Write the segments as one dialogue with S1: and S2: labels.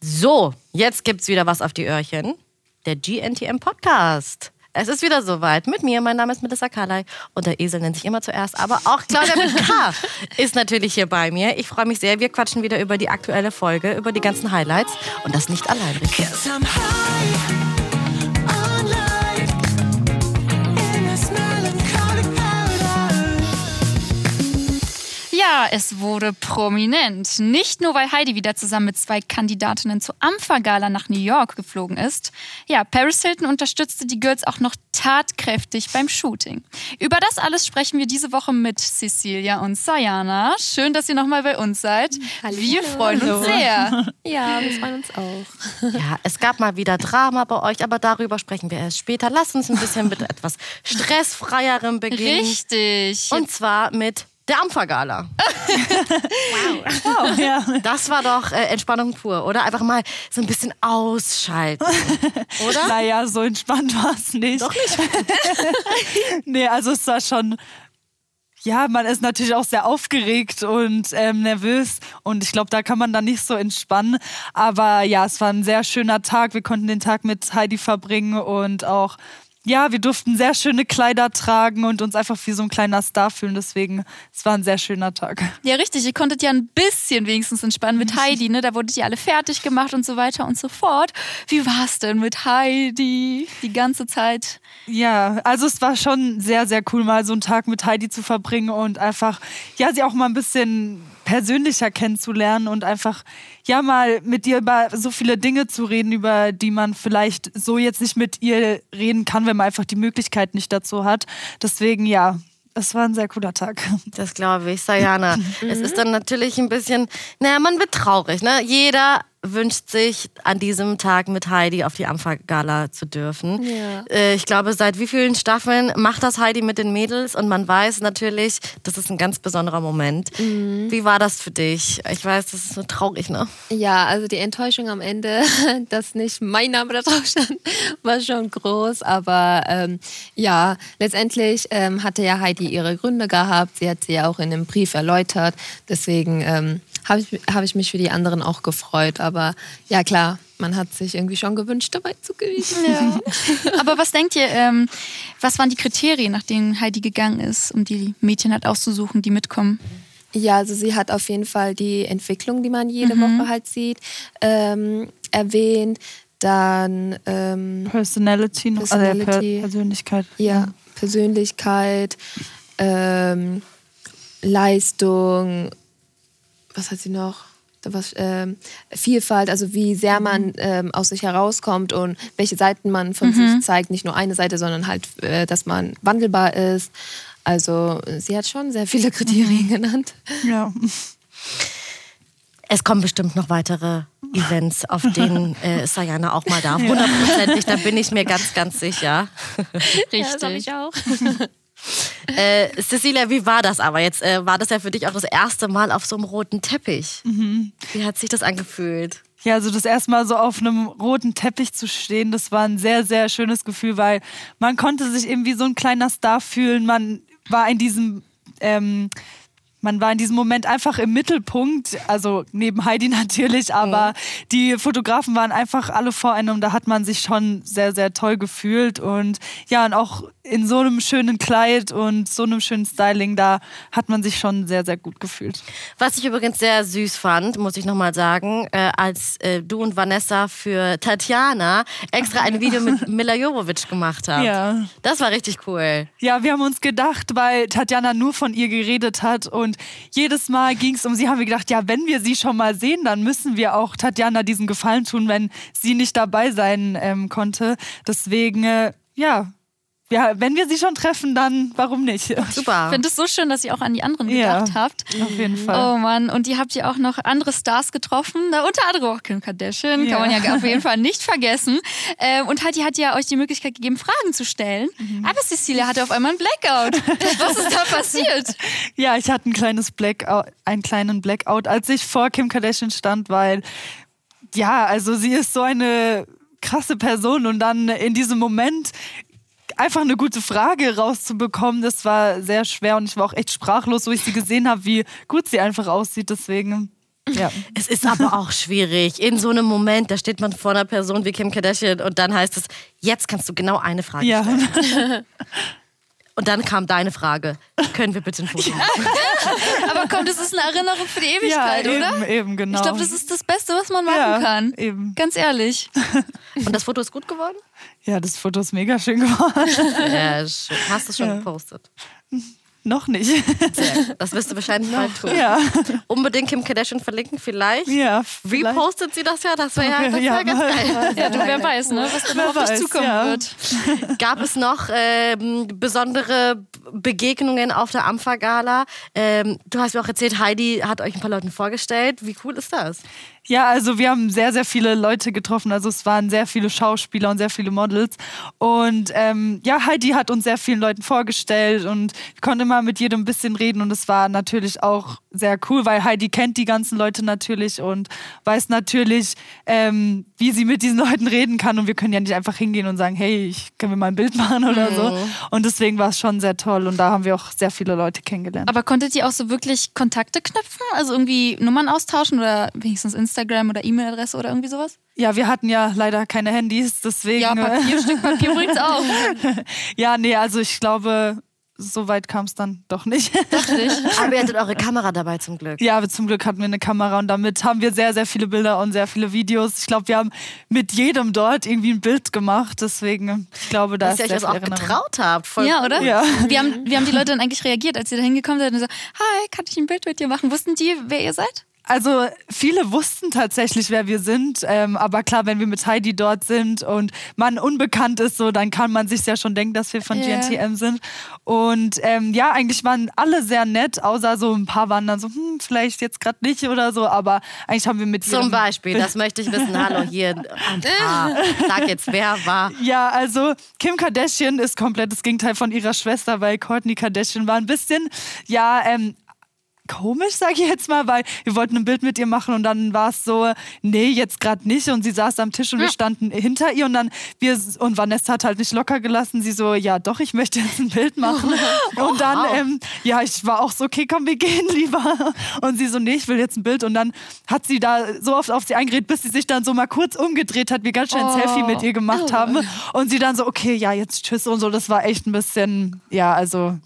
S1: So, jetzt gibt's wieder was auf die Öhrchen. Der GNTM Podcast. Es ist wieder soweit mit mir. Mein Name ist Melissa Carley und der Esel nennt sich immer zuerst. Aber auch Claudia mit K ist natürlich hier bei mir. Ich freue mich sehr. Wir quatschen wieder über die aktuelle Folge, über die ganzen Highlights und das nicht allein. Richtig.
S2: Ja, es wurde prominent. Nicht nur, weil Heidi wieder zusammen mit zwei Kandidatinnen zur Ampha-Gala nach New York geflogen ist. Ja, Paris Hilton unterstützte die Girls auch noch tatkräftig beim Shooting. Über das alles sprechen wir diese Woche mit Cecilia und Sayana. Schön, dass ihr nochmal bei uns seid.
S3: Hallo.
S2: Wir freuen uns sehr.
S3: Ja, wir freuen uns auch.
S1: Ja, es gab mal wieder Drama bei euch, aber darüber sprechen wir erst später. Lasst uns ein bisschen mit etwas stressfreierem beginnen.
S2: Richtig.
S1: Und zwar mit der Ampfergala.
S4: Oh, ja.
S1: Das war doch äh, Entspannung pur, oder? Einfach mal so ein bisschen ausschalten, oder?
S4: Naja, so entspannt war es nicht.
S1: Doch nicht.
S4: Nee, also es war schon. Ja, man ist natürlich auch sehr aufgeregt und ähm, nervös und ich glaube, da kann man dann nicht so entspannen. Aber ja, es war ein sehr schöner Tag. Wir konnten den Tag mit Heidi verbringen und auch, ja, wir durften sehr schöne Kleider tragen und uns einfach wie so ein kleiner Star fühlen. Deswegen, es war ein sehr schöner Tag.
S2: Ja, richtig. Ihr konntet ja ein bisschen wenigstens entspannen mit Heidi, ne? Da wurdet ihr alle fertig gemacht und so weiter und so fort. Wie war es denn mit Heidi die ganze Zeit?
S4: Ja, also es war schon sehr, sehr cool, mal so einen Tag mit Heidi zu verbringen und einfach, ja, sie auch mal ein bisschen persönlicher kennenzulernen und einfach, ja, mal mit ihr über so viele Dinge zu reden, über die man vielleicht so jetzt nicht mit ihr reden kann, wenn man einfach die Möglichkeit nicht dazu hat. Deswegen, ja, es war ein sehr cooler Tag.
S1: Das glaube ich, Sayana. Es ist dann natürlich ein bisschen, naja, man wird traurig, ne? Jeder wünscht sich, an diesem Tag mit Heidi auf die Ampfergala zu dürfen.
S3: Ja.
S1: Äh, ich glaube, seit wie vielen Staffeln macht das Heidi mit den Mädels und man weiß natürlich, das ist ein ganz besonderer Moment. Wie war das für dich? Ich weiß, das ist so traurig, ne?
S3: Ja, also die Enttäuschung am Ende, dass nicht mein Name da drauf stand, war schon groß. Aber ähm, ja, letztendlich ähm, hatte ja Heidi ihre Gründe gehabt. Sie hat sie ja auch in dem Brief erläutert. Deswegen ähm, habe ich, hab ich mich für die anderen auch gefreut. Aber ja, klar, man hat sich irgendwie schon gewünscht, dabei zu gewesen.
S2: Ja. Aber was denkt ihr, ähm, was waren die Kriterien, nach denen Heidi gegangen ist, um die Mädchen halt auszusuchen, die mitkommen?
S3: Ja, also sie hat auf jeden Fall die Entwicklung, die man jede Woche halt sieht, ähm, erwähnt. Dann ähm,
S4: Personality noch, also ja, per
S3: Personality.
S4: Persönlichkeit.
S3: ja, Persönlichkeit, ähm, Leistung, was hat sie noch? Was, ähm, Vielfalt, also wie sehr man ähm, aus sich herauskommt und welche Seiten man von sich zeigt. Nicht nur eine Seite, sondern halt, äh, dass man wandelbar ist. Also sie hat schon sehr viele Kriterien genannt.
S4: Ja.
S1: Es kommen bestimmt noch weitere Events, auf denen äh, Sayana auch mal darf. Hundertprozentig, da bin ich mir ganz, ganz sicher.
S2: Richtig.
S3: auch.
S1: Äh, Cecilia, wie war das aber? Jetzt äh, war das ja für dich auch das erste Mal auf so einem roten Teppich. Wie hat sich das angefühlt?
S4: Ja, also das erste Mal so auf einem roten Teppich zu stehen, das war ein sehr, sehr schönes Gefühl, weil man konnte sich eben wie so ein kleiner Star fühlen. Man war in diesem, ähm, man war in diesem Moment einfach im Mittelpunkt, also neben Heidi natürlich, aber die Fotografen waren einfach alle vor einem und da hat man sich schon sehr, sehr toll gefühlt und ja, und auch in so einem schönen Kleid und so einem schönen Styling, da hat man sich schon sehr, sehr gut gefühlt.
S1: Was ich übrigens sehr süß fand, muss ich nochmal sagen, äh, als äh, du und Vanessa für Tatjana extra ein Video mit Mila Jovovich gemacht habt.
S4: Ja.
S1: Das war richtig cool.
S4: Ja, wir haben uns gedacht, weil Tatjana nur von ihr geredet hat und jedes Mal ging es um sie, haben wir gedacht, ja, wenn wir sie schon mal sehen, dann müssen wir auch Tatjana diesen Gefallen tun, wenn sie nicht dabei sein ähm, konnte. Deswegen, äh, ja, ja, wenn wir sie schon treffen, dann warum nicht?
S1: Super.
S2: Ich finde es so schön, dass ihr auch an die anderen
S4: Ja.
S2: gedacht habt.
S4: Auf jeden Fall.
S2: Oh Mann, und ihr habt ja auch noch andere Stars getroffen, da unter anderem auch Kim Kardashian,
S4: Ja.
S2: kann man ja auf jeden Fall nicht vergessen. Ähm, und Heidi hat ja euch die Möglichkeit gegeben, Fragen zu stellen.
S4: Mhm.
S2: Aber Cecilia hatte auf einmal einen Blackout. Was ist da passiert?
S4: Ja, ich hatte ein kleines Blackout, einen kleinen Blackout, als ich vor Kim Kardashian stand, weil ja, also sie ist so eine krasse Person und dann in diesem Moment einfach eine gute Frage rauszubekommen, das war sehr schwer und ich war auch echt sprachlos, wo ich sie gesehen habe, wie gut sie einfach aussieht. Deswegen, Ja.
S1: Es ist aber auch schwierig. In so einem Moment, da steht man vor einer Person wie Kim Kardashian und dann heißt es, jetzt kannst du genau eine Frage
S4: Ja.
S1: stellen. Und dann kam deine Frage. Können wir bitte ein Foto machen?
S2: Aber komm, das ist eine Erinnerung für die Ewigkeit,
S4: ja,
S2: oder?
S4: eben, eben, genau.
S2: Ich glaube, das ist das Beste, was man machen
S4: Ja,
S2: kann.
S4: eben.
S2: Ganz ehrlich.
S1: Und das Foto ist gut geworden?
S4: Ja, das Foto ist mega schön geworden.
S1: Ja, schön. Hast du es schon gepostet?
S4: Noch nicht.
S1: Sehr. Das wirst du wahrscheinlich bald tun.
S4: ja,
S1: Unbedingt Kim Kardashian verlinken, vielleicht.
S4: ja. vielleicht.
S1: Repostet sie das ja? Das wäre ja, das wär
S4: Ja,
S1: ganz geil.
S2: Ja, du, wer weiß, ne, was da noch auf dich zukommen
S4: ja.
S2: wird.
S1: Gab es noch ähm, besondere Begegnungen auf der Ampha-Gala? Ähm, du hast mir auch erzählt, Heidi hat euch ein paar Leuten vorgestellt. Wie cool ist das?
S4: Ja, also wir haben sehr, sehr viele Leute getroffen. Also es waren sehr viele Schauspieler und sehr viele Models. Und ähm, ja, Heidi hat uns sehr vielen Leuten vorgestellt und konnte mal mit jedem ein bisschen reden. Und es war natürlich auch sehr cool, weil Heidi kennt die ganzen Leute natürlich und weiß natürlich, ähm, wie sie mit diesen Leuten reden kann. Und wir können ja nicht einfach hingehen und sagen, hey, ich können wir mal ein Bild machen oder so. Und deswegen war es schon sehr toll. Und da haben wir auch sehr viele Leute kennengelernt.
S2: Aber konntet ihr auch so wirklich Kontakte knüpfen? Also irgendwie Nummern austauschen oder wenigstens Instagram oder E-Mail-Adresse oder irgendwie sowas?
S4: Ja, wir hatten ja leider keine Handys, deswegen.
S2: Ja, Papier, Stück Papier übrigens auch.
S4: Ja, nee, also ich glaube, so weit kam es dann doch nicht.
S1: Aber ihr hattet eure Kamera dabei zum Glück.
S4: ja, aber zum Glück hatten wir eine Kamera und damit haben wir sehr, sehr viele Bilder und sehr viele Videos. Ich glaube, wir haben mit jedem dort irgendwie ein Bild gemacht. Deswegen, ich glaube, da
S1: Dass
S4: ist
S1: ihr euch das
S4: viel
S1: auch
S4: Erinnerung.
S1: getraut habt. Voll
S2: Ja, oder?
S4: Ja.
S2: Wie haben, wie haben die Leute dann eigentlich reagiert, als ihr da hingekommen seid und so, hi, kann ich ein Bild mit dir machen? Wussten die, wer ihr seid?
S4: Also viele wussten tatsächlich, wer wir sind. Ähm, aber klar, wenn wir mit Heidi dort sind und man unbekannt ist, so, dann kann man sich ja schon denken, dass wir von
S2: Ja.
S4: GNTM sind. Und ähm, ja, eigentlich waren alle sehr nett, außer so ein paar waren dann so, hm, vielleicht jetzt gerade nicht oder so. Aber eigentlich haben wir mit
S1: Zum Beispiel, das möchte ich wissen. Hallo, hier ein paar. Sag jetzt, wer war.
S4: Ja, also Kim Kardashian ist komplett das Gegenteil von ihrer Schwester, weil Kourtney Kardashian war ein bisschen, ja, ähm, komisch, sage ich jetzt mal, weil wir wollten ein Bild mit ihr machen und dann war es so, nee, jetzt gerade nicht. Und sie saß am Tisch und wir standen hinter ihr und dann wir und Vanessa hat halt nicht locker gelassen, sie so, ja doch, ich möchte jetzt ein Bild machen. Und dann, ähm, ja, ich war auch so, okay, komm, wir gehen lieber. Und sie so, nee, ich will jetzt ein Bild. Und dann hat sie da so oft auf sie eingeredet, bis sie sich dann so mal kurz umgedreht hat, wir ganz schnell ein Selfie mit ihr gemacht haben. Und sie dann so, okay, ja, jetzt tschüss und so, das war echt ein bisschen, ja, also,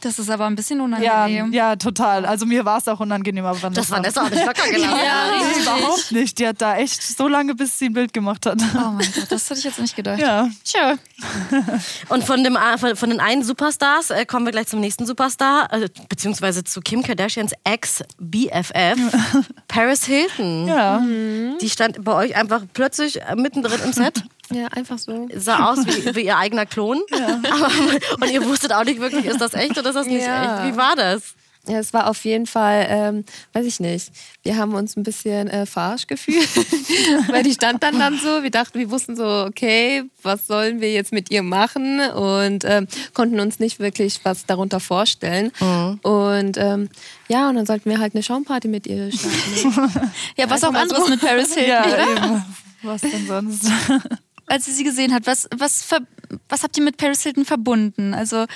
S2: Das ist aber ein bisschen
S4: ja,
S2: unangenehm.
S4: ja, total. Also mir war es auch unangenehm, aber Vanessa.
S1: Das Vanessa auch nicht locker gelassen.
S2: Ja,
S4: Nee, überhaupt nicht. Die hat da echt so lange, bis sie ein Bild gemacht hat.
S2: Oh mein Gott, das hätte ich jetzt nicht gedacht.
S4: Ja.
S2: Tja.
S1: Und von, dem, von, von den einen Superstars äh, kommen wir gleich zum nächsten Superstar, äh, beziehungsweise zu Kim Kardashians Ex-BFF, Paris Hilton.
S4: Ja.
S1: Die stand bei euch einfach plötzlich äh, mittendrin im Set.
S3: Ja, einfach so.
S1: Sah aus wie, wie ihr eigener Klon. Aber, und ihr wusstet auch nicht wirklich, ist das echt oder ist das nicht
S3: Ja.
S1: echt? Wie war das?
S3: Ja, es war auf jeden Fall, ähm, weiß ich nicht, wir haben uns ein bisschen äh, verarscht gefühlt, weil die stand dann dann so, wir dachten, wir wussten so, okay, was sollen wir jetzt mit ihr machen und ähm, konnten uns nicht wirklich was darunter vorstellen. Und ähm, ja, und dann sollten wir halt eine Schaumparty mit ihr starten.
S2: Ja, was auch
S3: mal so.
S2: anderes mit Paris Hilton,
S4: Ja. Was denn sonst?
S2: Als ihr sie gesehen habt, was, was, was habt ihr mit Paris Hilton verbunden? Also,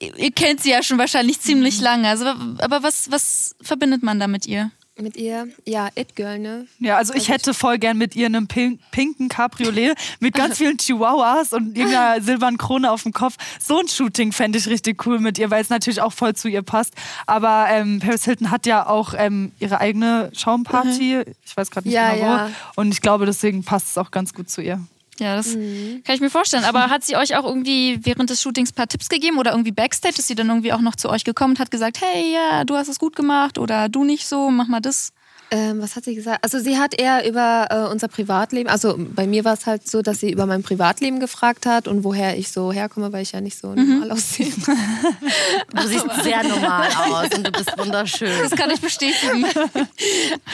S2: ihr, kennt sie ja schon wahrscheinlich ziemlich lange. Also, aber was, was verbindet man da mit ihr?
S3: mit ihr, ja, It Girl, ne?
S4: Ja, also ich hätte voll gern mit ihr einen pink, pinken Cabriolet mit ganz vielen Chihuahuas und irgendeiner silbernen Krone auf dem Kopf. So ein Shooting fände ich richtig cool mit ihr, weil es natürlich auch voll zu ihr passt. Aber ähm, Paris Hilton hat ja auch ähm, ihre eigene Schaumparty. Ich weiß gerade nicht
S3: Ja,
S4: genau wo.
S3: ja.
S4: Und ich glaube, deswegen passt es auch ganz gut zu ihr.
S2: Ja, das kann ich mir vorstellen. Aber hat sie euch auch irgendwie während des Shootings ein paar Tipps gegeben oder irgendwie Backstage? Ist sie dann irgendwie auch noch zu euch gekommen und hat gesagt, hey, ja, du hast es gut gemacht oder du nicht so, mach mal das?
S3: Ähm, was hat sie gesagt? Also sie hat eher über äh, unser Privatleben, also bei mir war es halt so, dass sie über mein Privatleben gefragt hat und woher ich so herkomme, weil ich ja nicht so normal aussehe.
S1: Du siehst sehr normal aus und du bist wunderschön.
S2: Das kann ich bestätigen.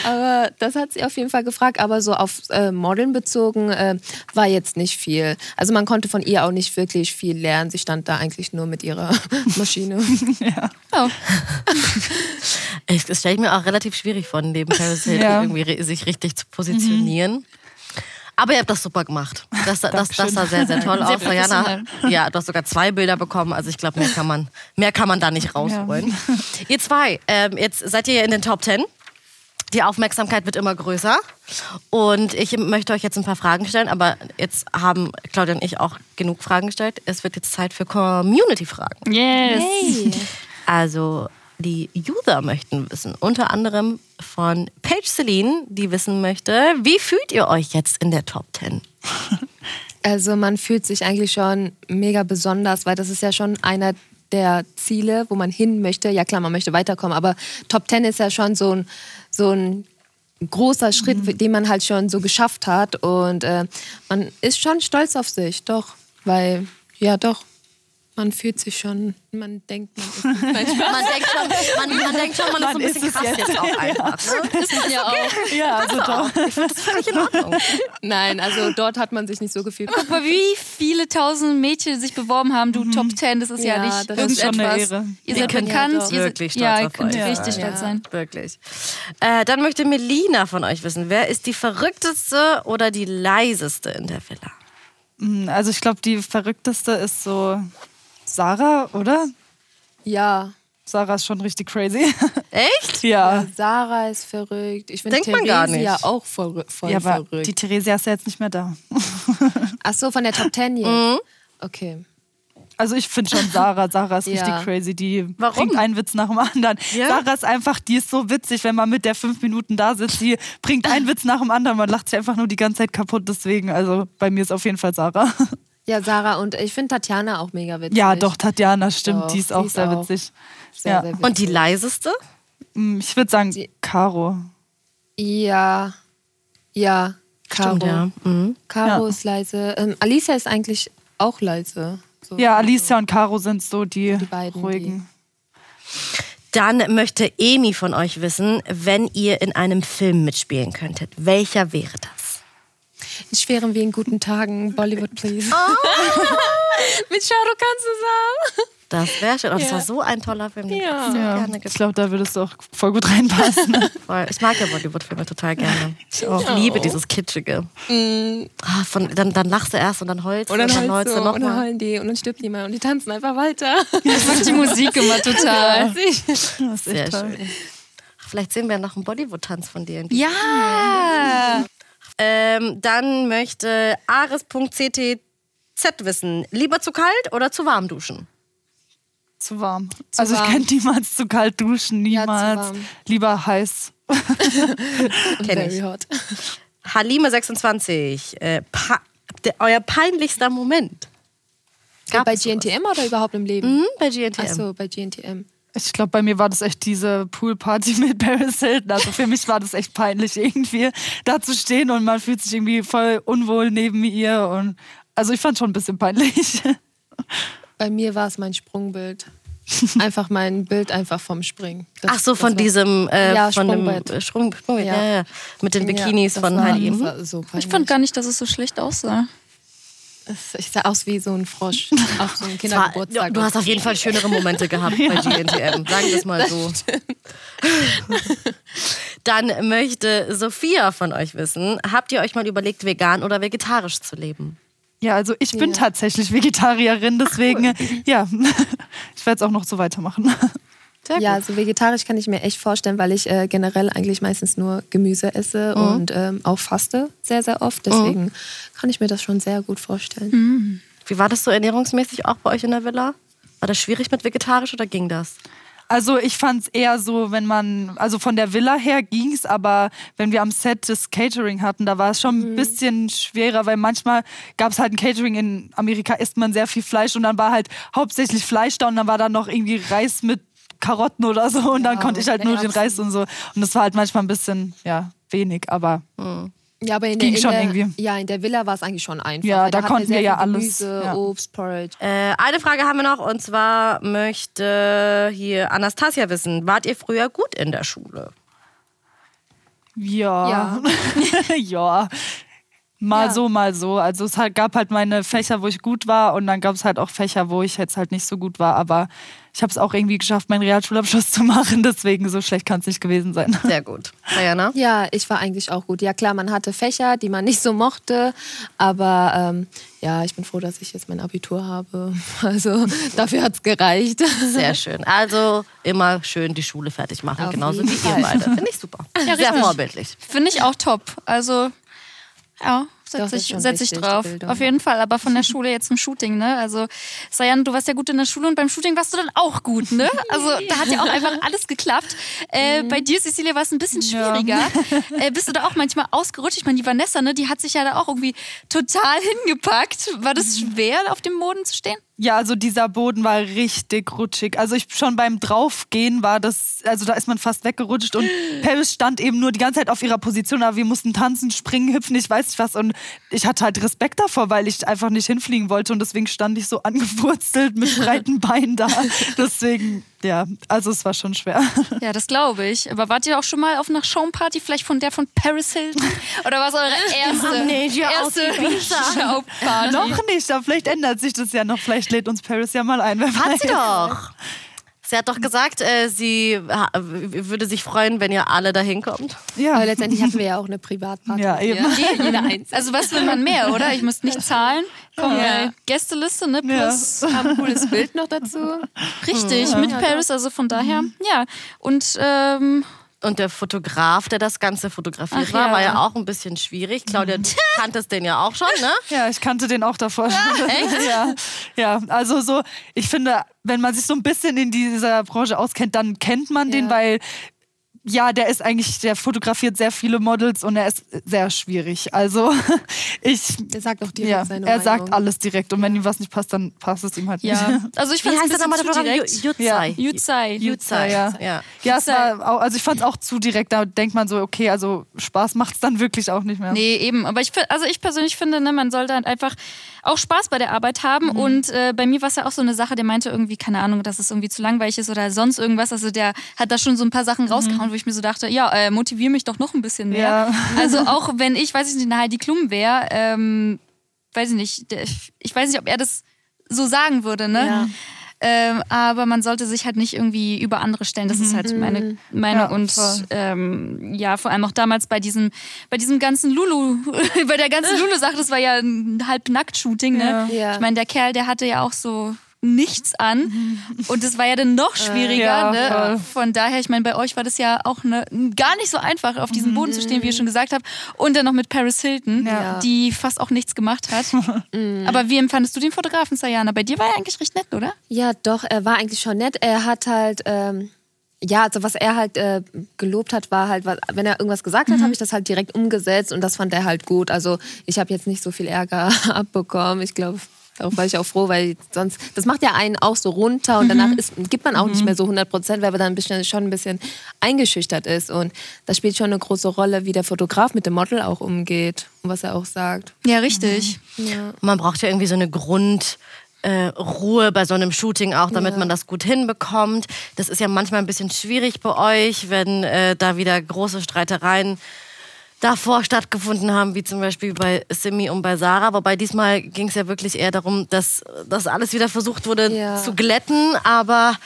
S3: Aber das hat sie auf jeden Fall gefragt, aber so auf äh, Modeln bezogen äh, war jetzt nicht viel. Also man konnte von ihr auch nicht wirklich viel lernen. Sie stand da eigentlich nur mit ihrer Maschine.
S2: Oh.
S1: Ich, das stelle ich mir auch relativ schwierig vor, neben Hilton
S4: Ja.
S1: irgendwie sich richtig zu positionieren. Aber ihr habt das super gemacht. Das, das, das, sah sehr, sehr toll
S2: Sehr
S1: aus. Diana, ja, du hast sogar zwei Bilder bekommen. Also ich glaube, mehr kann man, mehr kann man da nicht rausholen. Ihr zwei, ähm, jetzt seid ihr ja in den Top Ten. Die Aufmerksamkeit wird immer größer. Und ich möchte euch jetzt ein paar Fragen stellen, aber jetzt haben Claudia und ich auch genug Fragen gestellt. Es wird jetzt Zeit für Community-Fragen.
S2: Yes.
S1: Also, die User möchten wissen, unter anderem von Paige Celine, die wissen möchte, wie fühlt ihr euch jetzt in der Top 10?
S3: Also man fühlt sich eigentlich schon mega besonders, weil das ist ja schon einer der Ziele, wo man hin möchte. Ja klar, man möchte weiterkommen, aber Top 10 ist ja schon so ein, so ein großer Schritt, den man halt schon so geschafft hat. Und äh, man ist schon stolz auf sich, doch. Weil, ja doch, man fühlt sich schon, man denkt, man ist
S1: Man denkt schon, man, man, denkt schon, man, ist so ein bisschen
S4: es
S1: krass jetzt,
S4: jetzt.
S1: auch einfach. Ne?
S3: ist ja auch.
S4: Ja, also doch.
S1: Ich finde das völlig in Ordnung.
S3: Nein, also dort hat man sich nicht so gefühlt.
S2: Guck mal, wie viele tausend Mädchen sich beworben haben. Du Top 10, das ist ja,
S3: Ja,
S2: nicht
S3: das ist
S4: schon eine. Ehre.
S2: Ihr seid bekannt.
S3: ja
S2: ihr seid,
S1: wirklich
S2: ja, ihr könnt
S1: euch
S2: richtig
S3: sein.
S2: stolz
S3: Ja.
S2: sein.
S1: Wirklich. Äh, dann möchte Melina von euch wissen, wer ist die verrückteste oder die leiseste in der Villa?
S4: Also ich glaube, die verrückteste ist so Sarah, oder?
S3: Ja,
S4: Sarah ist schon richtig crazy.
S1: Echt?
S4: ja.
S3: Sarah ist verrückt. Ich finde
S1: Denkt man gar
S3: Theresia auch voll, voll
S4: Ja, aber
S3: verrückt.
S4: die Theresia ist ja jetzt nicht mehr da.
S3: Ach so, von der Top 10 jetzt.
S1: Mhm.
S3: Okay.
S4: Also ich finde schon Sarah. Sarah ist
S3: Ja.
S4: richtig crazy. Die
S1: Warum?
S4: bringt einen Witz nach dem anderen.
S1: Ja?
S4: Sarah ist einfach, die ist so witzig, wenn man mit der fünf Minuten da sitzt. Die bringt einen Witz nach dem anderen. Man lacht sich einfach nur die ganze Zeit kaputt. Deswegen, also bei mir ist auf jeden Fall Sarah.
S3: Ja, Sarah und ich finde Tatjana auch mega witzig.
S4: Ja, doch, Tatjana, stimmt.
S3: Doch,
S4: die ist
S3: die
S4: auch sehr
S3: auch
S4: witzig.
S3: Sehr,
S4: Ja.
S3: sehr witzig.
S1: Und die leiseste?
S4: Mm, Ich würde sagen,
S3: Die-
S4: Caro.
S3: Ja, ja, Caro.
S1: Stimmt, ja. Mhm.
S3: Caro
S4: Ja.
S3: ist leise. Ähm, Alicia ist eigentlich auch leise. So.
S4: Ja, Alicia und Caro sind so die,
S3: Die beiden,
S4: ruhigen.
S1: Dann möchte Emi von euch wissen, wenn ihr in einem Film mitspielen könntet, welcher wäre das?
S3: In schweren wie in guten Tagen. Bollywood, please.
S1: Oh.
S3: Mit Shah Rukh Khan zusammen.
S1: Das wäre schön. Und das
S3: Ja.
S1: war so ein toller Film. den
S3: Ja.
S4: Ja,
S1: gerne
S4: ich glaube, da würdest du auch voll gut reinpassen.
S1: Voll. Ich mag ja Bollywood-Filme total gerne. Ich,
S4: auch.
S1: liebe dieses Kitschige. Ah, von, dann, dann lachst du erst und dann heulst du
S3: Und dann,
S1: und dann
S3: heulst so,
S1: du
S3: und dann
S1: nochmal.
S3: heulen die und dann stirbt niemand und die tanzen einfach weiter.
S2: Ich mag die Musik immer total.
S4: Das ist
S1: Sehr
S4: toll.
S1: schön. Vielleicht sehen wir noch einen Bollywood-Tanz von dir.
S2: Ja.
S1: Ähm, dann möchte ares.ctz wissen, lieber zu kalt oder zu warm duschen?
S4: Zu warm. also
S3: warm.
S4: ich kann niemals zu kalt duschen,
S3: Ja, zu
S4: niemals.
S3: warm.
S4: Lieber heiß.
S1: Kenn
S3: Very
S1: ich.
S3: hot.
S1: Halime26, äh, pa der, euer peinlichster Moment. Gab
S3: bei? GNTM oder überhaupt im Leben?
S1: Hm, bei GNTM.
S3: Achso, bei GNTM.
S4: Ich glaube, bei mir war das echt diese Poolparty mit Paris Hilton. Also für mich war das echt peinlich, irgendwie da zu stehen und man fühlt sich irgendwie voll unwohl neben ihr. Und also ich fand schon ein bisschen peinlich.
S3: Bei mir war es mein Sprungbild. Einfach mein Bild einfach vom Springen. Das-
S1: Ach so, von
S3: war-
S1: diesem äh,
S3: Ja,
S1: von dem
S3: Sprungbrett.
S1: äh, Sprung, Sprungbrett, ja.
S3: Ja.
S1: Ja, mit den Bikinis
S3: Ja,
S1: von Heidi.
S3: So peinlich.
S2: Ich fand gar nicht, dass es so schlecht aussah.
S3: Ich sah aus wie so ein Frosch auf so einem
S1: Es war,
S3: Kindergeburtstag.
S1: du hast auf jeden Fall schönere Momente gehabt bei GNTM, sagen wir es mal so. Dann möchte Sophia von euch wissen, habt ihr euch mal überlegt, vegan oder vegetarisch zu leben?
S4: Ja, also ich bin
S3: Ja.
S4: tatsächlich Vegetarierin, deswegen, ja, ich werde es auch noch so weitermachen.
S1: Sehr
S3: ja,
S1: gut.
S3: also vegetarisch kann ich mir echt vorstellen, weil ich äh, generell eigentlich meistens nur Gemüse esse
S1: Mhm.
S3: und ähm, auch faste sehr, sehr oft. Deswegen kann ich mir das schon sehr gut vorstellen.
S1: Mhm. Wie war das so ernährungsmäßig auch bei euch in der Villa? War das schwierig mit vegetarisch oder ging das?
S4: Also ich fand es eher so, wenn man, also von der Villa her ging es, aber wenn wir am Set das Catering hatten, da war es schon ein bisschen schwerer, weil manchmal gab es halt ein Catering in Amerika, isst man sehr viel Fleisch und dann war halt hauptsächlich Fleisch da und dann war da noch irgendwie Reis mit Karotten oder so und dann
S3: Ja,
S4: konnte ich halt nur den. Reis und so. Und das war halt manchmal ein bisschen, ja, wenig, aber
S3: Ja, aber in
S4: Ging
S3: der, in
S4: schon
S3: der,
S4: irgendwie.
S3: Ja, in der Villa war es eigentlich schon einfach.
S4: Ja, da
S3: hatten
S4: konnten wir ja
S3: viel
S4: alles,
S3: Gemüse,
S4: ja.
S3: Obst, Porridge.
S1: Äh, eine Frage haben wir noch und zwar möchte hier Anastasia wissen, wart ihr früher gut in der Schule?
S4: ja.
S3: Ja.
S4: ja. Mal
S3: Ja.
S4: so, mal so. Also es halt, gab halt meine Fächer, wo ich gut war und dann gab es halt auch Fächer, wo ich jetzt halt nicht so gut war. Aber ich habe es auch irgendwie geschafft, meinen Realschulabschluss zu machen. Deswegen so schlecht kann es nicht gewesen sein.
S1: Sehr gut. Diana?
S3: Ja, ich war eigentlich auch gut. Ja klar, man hatte Fächer, die man nicht so mochte, aber ähm, ja, ich bin froh, dass ich jetzt mein Abitur habe. Also dafür hat es gereicht.
S1: Sehr schön. Also immer schön die Schule fertig machen,
S3: Auf
S1: genauso wie
S3: Fall.
S1: ihr beide. Finde ich super. Sehr
S2: richtig.
S1: vorbildlich.
S2: Finde ich auch top. Also, ja,
S3: Doch,
S2: setze ich, setz ich drauf. Auf jeden Fall. Aber von der Schule jetzt zum Shooting, ne? Also, Sayan, du warst ja gut in der Schule und beim Shooting warst du dann auch gut, ne? Also, da hat ja auch einfach alles geklappt. Äh,
S3: Mhm.
S2: bei dir, Cecilia, war es ein bisschen schwieriger. Äh, bist du da auch manchmal ausgerutscht? Ich meine, die Vanessa, ne? Die hat sich ja da auch irgendwie total hingepackt. War das schwer, auf dem Boden zu stehen?
S4: Ja, also dieser Boden war richtig rutschig. Also ich schon beim Draufgehen war das, also da ist man fast weggerutscht und Paris stand eben nur die ganze Zeit auf ihrer Position, aber wir mussten tanzen, springen, hüpfen, ich weiß nicht was und ich hatte halt Respekt davor, weil ich einfach nicht hinfliegen wollte und deswegen stand ich so angewurzelt mit breiten Beinen da. Deswegen, ja, also es war schon schwer.
S2: Ja, das glaube ich. Aber wart ihr auch schon mal auf einer Schaumparty, vielleicht von der von Paris Hilton? Oder war es eure erste,
S1: Amnesia aus
S2: erste. Schaumparty?
S4: noch nicht, aber vielleicht ändert sich das ja noch. Vielleicht lädt uns Paris ja mal ein.
S1: Hat sie doch. Sie hat doch gesagt, äh, sie würde sich freuen, wenn ihr alle da hinkommt.
S4: Ja.
S3: Aber letztendlich hatten wir ja auch eine Privatparty.
S4: Ja, eben.
S3: Ja. Jeder eins.
S2: Also was will man mehr, oder? Ich muss nicht zahlen. Komm,
S3: Ja.
S2: äh, Gästeliste, ne?
S4: Ja.
S2: Plus
S3: Haben ein cooles Bild noch dazu.
S2: richtig mit Paris, also von daher, ja. Und ähm,
S1: Und der Fotograf, der das Ganze fotografiert
S2: Ach
S1: war,
S2: ja.
S1: war ja auch ein bisschen schwierig. Claudia, du kanntest den ja auch schon, ne?
S4: Ja, ich kannte den auch davor schon.
S1: Echt?
S4: Ja, ja, also so, ich finde, wenn man sich so ein bisschen in dieser Branche auskennt, dann kennt man den,
S3: Ja.
S4: weil ja, der ist eigentlich, der fotografiert sehr viele Models und er ist sehr schwierig. Also ich,
S3: Der sagt auch direkt
S4: ja,
S3: seine
S4: er
S3: Meinung.
S4: sagt alles direkt und wenn ihm was nicht passt, dann passt es ihm halt nicht.
S2: ja, also ich fand es
S1: nochmal
S2: zu
S1: der Jutzai.
S2: Jutzai.
S1: Jutzai,
S4: ja.
S1: ja.
S4: Ja, es war auch, also ich fand es auch zu direkt. Da denkt man so, okay, also Spaß macht es dann wirklich auch nicht mehr.
S2: Nee, eben. Aber ich, also ich persönlich finde, ne, man sollte halt einfach auch Spaß bei der Arbeit haben.
S1: Mhm.
S2: Und äh, bei mir war es ja auch so eine Sache, der meinte irgendwie, keine Ahnung, dass es irgendwie zu langweilig ist oder sonst irgendwas. Also der hat da schon so ein paar
S1: Mhm.
S2: Sachen rausgehauen, wo ich mir so dachte, ja, äh, motivier mich doch noch ein bisschen mehr.
S4: Ja.
S2: Also auch wenn ich, weiß ich nicht, eine Heidi Klum wäre, ähm, weiß ich nicht, ich weiß nicht, ob er das so sagen würde, ne?
S3: Ja.
S2: Ähm, aber man sollte sich halt nicht irgendwie über andere stellen. Das ist halt meine Meinung.
S4: Ja,
S2: und ähm, ja, vor allem auch damals bei diesem, bei diesem ganzen Lulu, bei der ganzen Lulu-Sache, das war ja ein halb-nackt-Shooting, ne?
S3: Ja.
S2: Ich meine, der Kerl, der hatte ja auch so nichts an. Und das war ja dann noch schwieriger.
S4: Ja,
S2: ne? Von daher, ich meine, bei euch war das ja auch ne, gar nicht so einfach, auf diesem Boden zu stehen, wie ihr schon gesagt habt. Und dann noch mit Paris Hilton,
S3: Ja.
S2: die fast auch nichts gemacht hat. Aber wie empfandest du den Fotografen, Sayana? Bei dir war er eigentlich recht nett, oder?
S3: Ja, doch, er war eigentlich schon nett. Er hat halt, ähm, ja, also was er halt äh, gelobt hat, war halt, wenn er irgendwas gesagt hat, habe ich das halt direkt umgesetzt und das fand er halt gut. Also ich habe jetzt nicht so viel Ärger abbekommen. Ich glaube, darauf war ich auch froh, weil sonst, das macht ja einen auch so runter und danach ist, gibt man auch nicht mehr so 100 Prozent, weil man dann ein bisschen, schon ein bisschen eingeschüchtert ist. Und das spielt schon eine große Rolle, wie der Fotograf mit dem Model auch umgeht und was er auch sagt.
S2: Ja, richtig.
S1: Man braucht ja irgendwie so eine Grund. äh, Ruhe bei so einem Shooting auch, damit man das gut hinbekommt. Das ist ja manchmal ein bisschen schwierig bei euch, wenn äh, da wieder große Streitereien davor stattgefunden haben, wie zum Beispiel bei Simi und bei Sarah. Wobei diesmal ging es ja wirklich eher darum, dass das alles wieder versucht wurde
S3: Ja.
S1: zu glätten. Aber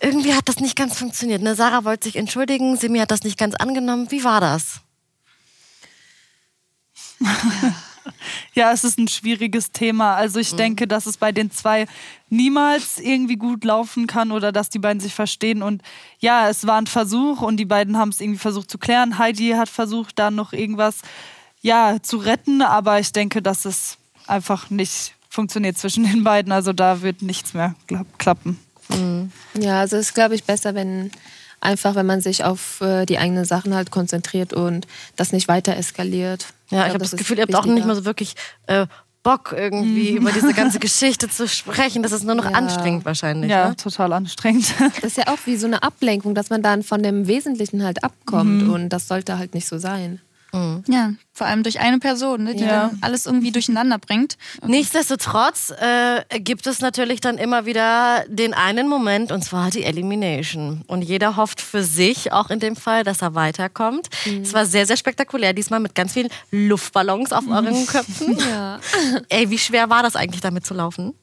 S1: irgendwie hat das nicht ganz funktioniert. Ne? Sarah wollte sich entschuldigen, Simi hat das nicht ganz angenommen. Wie war das?
S4: Ja, es ist ein schwieriges Thema. Also ich denke, dass es bei den zwei niemals irgendwie gut laufen kann oder dass die beiden sich verstehen. Und ja, es war ein Versuch und die beiden haben es irgendwie versucht zu klären. Heidi hat versucht, da noch irgendwas ja, zu retten, aber ich denke, dass es einfach nicht funktioniert zwischen den beiden. Also da wird nichts mehr klappen.
S3: Ja, also es ist, glaube ich, besser, wenn einfach, wenn man sich auf äh, die eigenen Sachen halt konzentriert und das nicht weiter eskaliert.
S1: Ja, ich
S3: glaub,
S1: habe das
S3: ist
S1: Gefühl, ihr habt auch nicht mehr so wirklich äh, Bock, irgendwie über diese ganze Geschichte zu sprechen. Das ist nur noch
S3: Ja.
S1: anstrengend wahrscheinlich.
S4: Ja,
S1: Ne?
S4: total anstrengend.
S3: Das ist ja auch wie so eine Ablenkung, dass man dann von dem Wesentlichen halt abkommt und das sollte halt nicht so sein.
S2: Ja, vor allem durch eine Person, ne, die
S4: Ja.
S2: dann alles irgendwie durcheinander bringt.
S1: Nichtsdestotrotz äh, gibt es natürlich dann immer wieder den einen Moment, und zwar die Elimination. Und jeder hofft für sich, auch in dem Fall, dass er weiterkommt. Es war sehr, sehr spektakulär, diesmal mit ganz vielen Luftballons auf euren Köpfen.
S3: Ja.
S1: Ey, wie schwer war das eigentlich, damit zu laufen?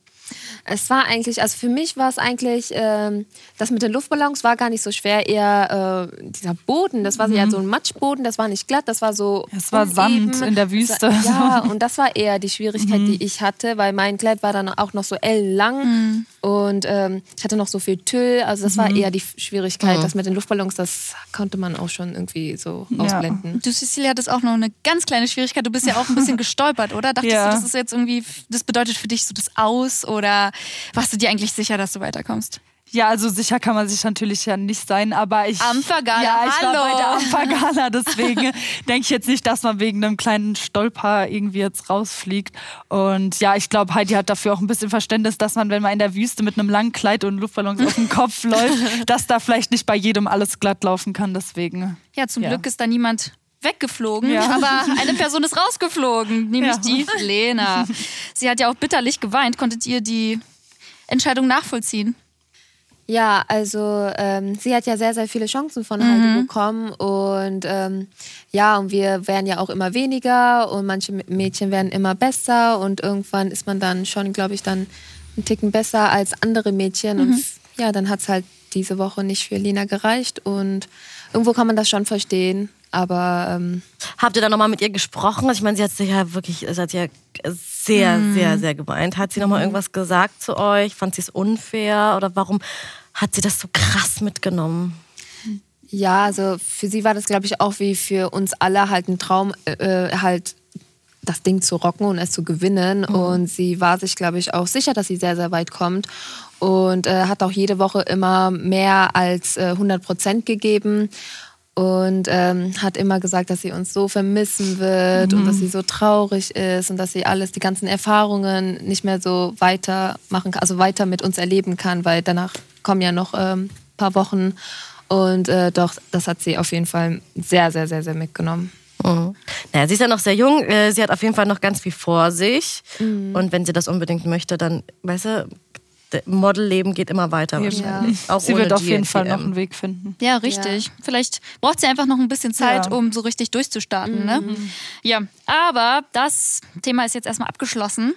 S3: Es war eigentlich, also für mich war es eigentlich, ähm, das mit den Luftballons war gar nicht so schwer, eher äh, dieser Boden, das war ja so ein Matschboden, das war nicht glatt, das war so.
S4: Es war
S3: uneben.
S4: Sand in der Wüste.
S3: War, ja, und das war eher die Schwierigkeit, die ich hatte, weil mein Kleid war dann auch noch so ellenlang und ähm, ich hatte noch so viel Tüll, also das war eher die Schwierigkeit. Das mit den Luftballons, das konnte man auch schon irgendwie so ausblenden.
S2: Du, Cecilia, hattest auch noch eine ganz kleine Schwierigkeit. Du bist ja auch ein bisschen gestolpert, oder? Dachtest
S4: Ja.
S2: du, das ist jetzt irgendwie, das bedeutet für dich so das Aus oder warst du dir eigentlich sicher, dass du weiterkommst?
S4: Ja, also sicher kann man sich natürlich ja nicht sein, aber ich.
S2: Ampfergala,
S4: Ja, ich war
S2: hallo.
S4: bei der Ampfergala, deswegen denke ich jetzt nicht, dass man wegen einem kleinen Stolper irgendwie jetzt rausfliegt. Und ja, ich glaube, Heidi hat dafür auch ein bisschen Verständnis, dass man, wenn man in der Wüste mit einem langen Kleid und Luftballons auf dem Kopf läuft, dass da vielleicht nicht bei jedem alles glatt laufen kann. Deswegen.
S2: Ja, zum
S4: Ja.
S2: Glück ist da niemand weggeflogen,
S4: Ja.
S2: aber eine Person ist rausgeflogen, nämlich
S4: Ja.
S2: die Lena. Sie hat ja auch bitterlich geweint. Konntet ihr die Entscheidung nachvollziehen?
S3: Ja, also ähm, sie hat ja sehr, sehr viele Chancen von Heidi bekommen und ähm, ja, und wir werden ja auch immer weniger und manche Mädchen werden immer besser und irgendwann ist man dann schon, glaube ich, dann einen Ticken besser als andere Mädchen und f- ja, dann hat es halt diese Woche nicht für Lina gereicht und irgendwo kann man das schon verstehen, aber ähm,
S1: Habt ihr da nochmal mit ihr gesprochen? Ich meine, sie hat sich ja wirklich, sie hat ja sehr, sehr, sehr geweint. Hat sie nochmal irgendwas gesagt zu euch? Fand sie es unfair? Oder warum hat sie das so krass mitgenommen?
S3: Ja, also für sie war das, glaube ich, auch wie für uns alle halt ein Traum, äh, äh, halt das Ding zu rocken und es zu gewinnen. Und sie war sich, glaube ich, auch sicher, dass sie sehr, sehr weit kommt. Und äh, hat auch jede Woche immer mehr als äh, 100 Prozent gegeben. Und ähm, hat immer gesagt, dass sie uns so vermissen wird und dass sie so traurig ist und dass sie alles, die ganzen Erfahrungen nicht mehr so weitermachen kann, also weiter mit uns erleben kann, weil danach kommen ja noch ein ähm, paar Wochen. Und äh, doch, das hat sie auf jeden Fall sehr, sehr, sehr, sehr mitgenommen.
S1: Mhm. Naja, sie ist ja noch sehr jung. äh, Sie hat auf jeden Fall noch ganz viel vor sich. Und wenn sie das unbedingt möchte, dann, weißt du, das Modelleben geht immer weiter wahrscheinlich. Auch
S4: Sie wird auf jeden Fall noch einen Weg finden.
S2: Ja, richtig. Vielleicht braucht sie einfach noch ein bisschen Zeit,
S4: Ja.
S2: um so richtig durchzustarten. Ne? Ja, aber das Thema ist jetzt erstmal abgeschlossen.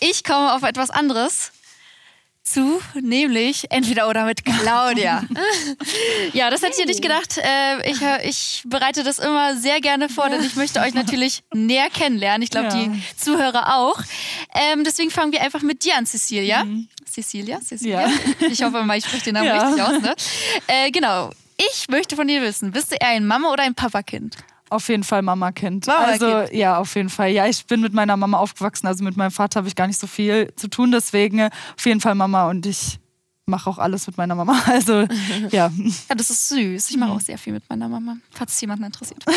S2: Ich komme auf etwas anderes zu, nämlich entweder oder mit Claudia. ja, das hätte ich nicht gedacht. Äh, ich, ich bereite das immer sehr gerne vor, denn ich möchte euch natürlich näher kennenlernen. Ich glaube,
S4: Ja.
S2: die Zuhörer auch. Ähm, deswegen fangen wir einfach mit dir an, Cecilia. Cecilia? Cecilia?
S4: Ja.
S2: Ich hoffe mal, ich spreche den Namen richtig aus. Ne? Äh, genau. Ich möchte von dir wissen, bist du eher ein Mama- oder ein Papakind?
S4: Auf jeden Fall Mama-Kind.
S2: Mama-Kind.
S4: Also ja, auf jeden Fall. Ja, ich bin mit meiner Mama aufgewachsen. Also mit meinem Vater habe ich gar nicht so viel zu tun. Deswegen auf jeden Fall Mama und ich mache auch alles mit meiner Mama. Also ja.
S2: Ja, das ist süß. Ich mache auch sehr viel mit meiner Mama, falls es jemanden interessiert.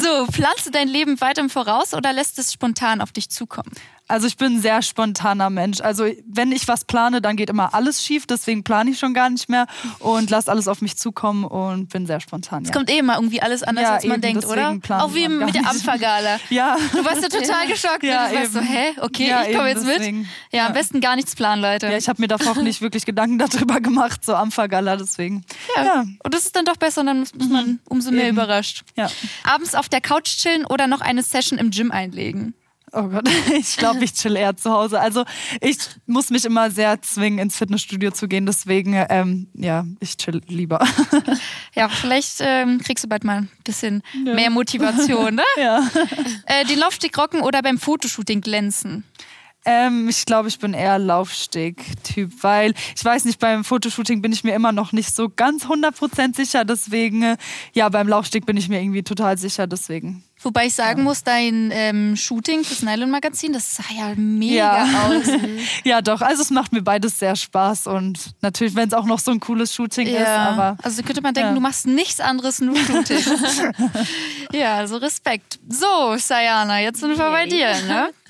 S2: So, planst du dein Leben weit im Voraus oder lässt es spontan auf dich zukommen?
S4: Also ich bin ein sehr spontaner Mensch. Also wenn ich was plane, dann geht immer alles schief. Deswegen plane ich schon gar nicht mehr und lasse alles auf mich zukommen und bin sehr spontan.
S2: Es
S4: Ja.
S2: kommt eh immer irgendwie alles anders,
S4: Ja,
S2: als man
S4: eben,
S2: denkt, oder? Auch wie mit der. Ampfergala.
S4: Ja.
S2: Du warst ja total geschockt.
S4: Ja,
S2: ne? du warst so, hä? Okay,
S4: Ja,
S2: ich komme jetzt mit. Ja, am besten gar nichts planen, Leute.
S4: Ja, ich habe mir davor auch nicht wirklich Gedanken darüber gemacht, so am Vergala, deswegen.
S2: Ja.
S4: Ja.
S2: Und das ist dann doch besser und dann ist man umso mehr
S4: Eben.
S2: überrascht.
S4: Ja.
S2: Abends auf der Couch chillen oder noch eine Session im Gym einlegen?
S4: Oh Gott, ich glaube, ich chill eher zu Hause. Also ich muss mich immer sehr zwingen, ins Fitnessstudio zu gehen. Deswegen, ähm, ja, ich chill lieber.
S2: Ja, vielleicht ähm, kriegst du bald mal ein bisschen mehr Motivation, ne?
S4: ja.
S2: Äh, den Laufsteg rocken oder beim Fotoshooting glänzen?
S4: Ähm, ich glaube, ich bin eher Laufsteg-Typ, weil ich weiß nicht, beim Fotoshooting bin ich mir immer noch nicht so ganz 100% sicher. Deswegen, äh, ja, beim Laufsteg bin ich mir irgendwie total sicher. Deswegen.
S2: Wobei ich sagen muss, dein ähm, Shooting fürs Nylon-Magazin, das sah ja mega
S4: Ja.
S2: aus.
S4: Ja, doch. Also es macht mir beides sehr Spaß und natürlich, wenn es auch noch so ein cooles Shooting ist. Aber
S2: also könnte man denken,
S4: ja.
S2: du machst nichts anderes, nur Shooting. ja, also Respekt. So, Sayana, jetzt sind wir bei dir. Ne?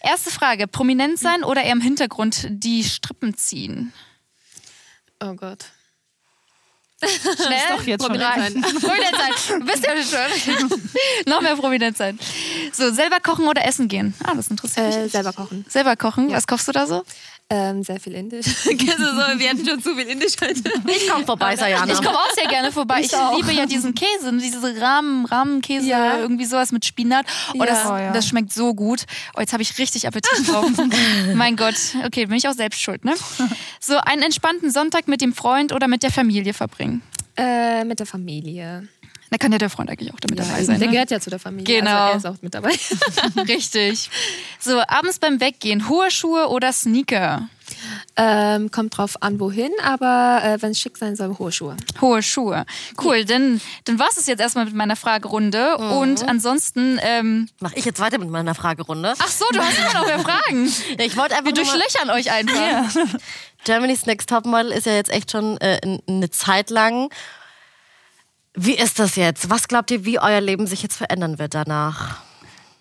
S2: Erste Frage, prominent sein oder eher im Hintergrund die Strippen ziehen?
S3: Oh Gott.
S2: Schnell.
S4: doch jetzt schon.
S2: Prominent sein. Du bist ja schon. Noch mehr prominent sein. So, selber kochen oder essen gehen? Ah, das interessiert mich.
S3: Äh, selber kochen.
S2: Selber kochen? Was kochst du da so?
S3: Ähm, sehr viel Indisch. So, wir hatten schon zu viel Indisch heute.
S1: Ich komm vorbei, Sayana.
S2: Ich komme auch sehr gerne vorbei. Ich, liebe ja diesen Käse, diese Rahmen, Rahmenkäse,
S3: Ja.
S2: irgendwie sowas mit Spinat. Oh, das,
S4: Ja. Oh, ja.
S2: das schmeckt so gut. Oh, jetzt habe ich richtig Appetit drauf. mein Gott. Okay, bin ich auch selbst schuld, ne? So, einen entspannten Sonntag mit dem Freund oder mit der Familie verbringen.
S3: Äh, mit der Familie.
S2: Da kann ja der Freund eigentlich auch damit dabei sein.
S3: der
S2: Ne?
S3: gehört ja zu der Familie.
S2: Genau.
S3: Also er ist auch mit dabei.
S2: Richtig. So, abends beim Weggehen, hohe Schuhe oder Sneaker?
S3: ähm, kommt drauf an, wohin, aber äh, wenn es schick sein soll, hohe Schuhe.
S2: Hohe Schuhe. Cool, dann, dann war es jetzt erstmal mit meiner Fragerunde. Und ansonsten, ähm,
S1: Mach ich jetzt weiter mit meiner Fragerunde?
S2: ach so, du hast immer noch mehr Fragen.
S1: ich wollte einfach
S2: Wir durchlöchern euch einfach.
S1: Germany's Next Topmodel ist ja jetzt echt schon äh, eine Zeit lang. Wie ist das jetzt? Was glaubt ihr, wie euer Leben sich jetzt verändern wird danach?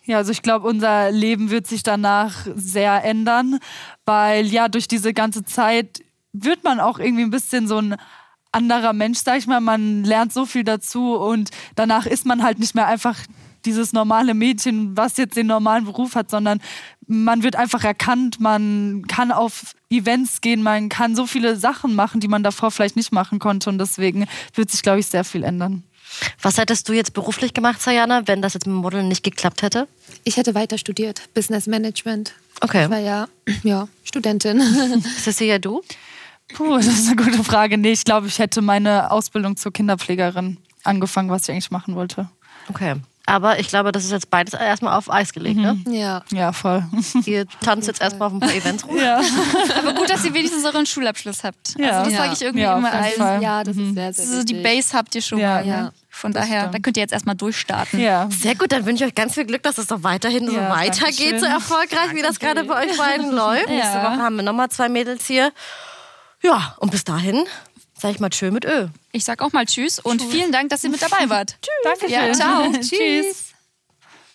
S4: Ja, also ich glaube, unser Leben wird sich danach sehr ändern, weil ja, durch diese ganze Zeit wird man auch irgendwie ein bisschen so ein anderer Mensch, sag ich mal. Man lernt so viel dazu und danach ist man halt nicht mehr einfach dieses normale Mädchen, was jetzt den normalen Beruf hat, sondern man wird einfach erkannt, man kann auf Events gehen, man kann so viele Sachen machen, die man davor vielleicht nicht machen konnte und deswegen wird sich, glaube ich, sehr viel ändern.
S1: Was hättest du jetzt beruflich gemacht, Sayana, wenn das jetzt mit dem Modeln nicht geklappt hätte?
S3: Ich hätte weiter studiert, Business Management.
S1: Okay.
S3: Ich war ja, ja Studentin.
S1: Cecilia, du?
S4: Puh, das ist eine gute Frage. Nee, ich glaube, ich hätte meine Ausbildung zur Kinderpflegerin angefangen, was ich eigentlich machen wollte.
S1: Okay. Aber ich glaube, das ist jetzt beides erstmal auf Eis gelegt, ne?
S3: ja.
S4: Ja, voll.
S1: Ihr tanzt jetzt erstmal auf ein paar Events rum.
S4: ja.
S2: Aber gut, dass ihr wenigstens euren Schulabschluss habt.
S4: Ja.
S2: Also das
S3: Ja.
S2: sage ich irgendwie
S4: Ja,
S2: immer allen.
S4: Fall.
S3: ja, das ist sehr, sehr
S2: So die. Base habt ihr schon
S4: Ja,
S2: mal. Ne?
S3: ja.
S2: Von
S4: Das
S2: daher, da könnt ihr jetzt erstmal durchstarten.
S4: ja.
S1: Sehr gut, dann wünsche ich euch ganz viel Glück, dass es doch weiterhin so weitergeht, so erfolgreich, wie das gerade bei euch beiden läuft. Nächste Woche haben wir nochmal zwei Mädels hier. Ja, und bis dahin sage ich mal tschö mit Ö.
S2: Ich sag auch mal Tschüss und vielen Dank, dass ihr mit dabei wart.
S4: Danke
S2: Ja, ciao.
S4: Tschüss.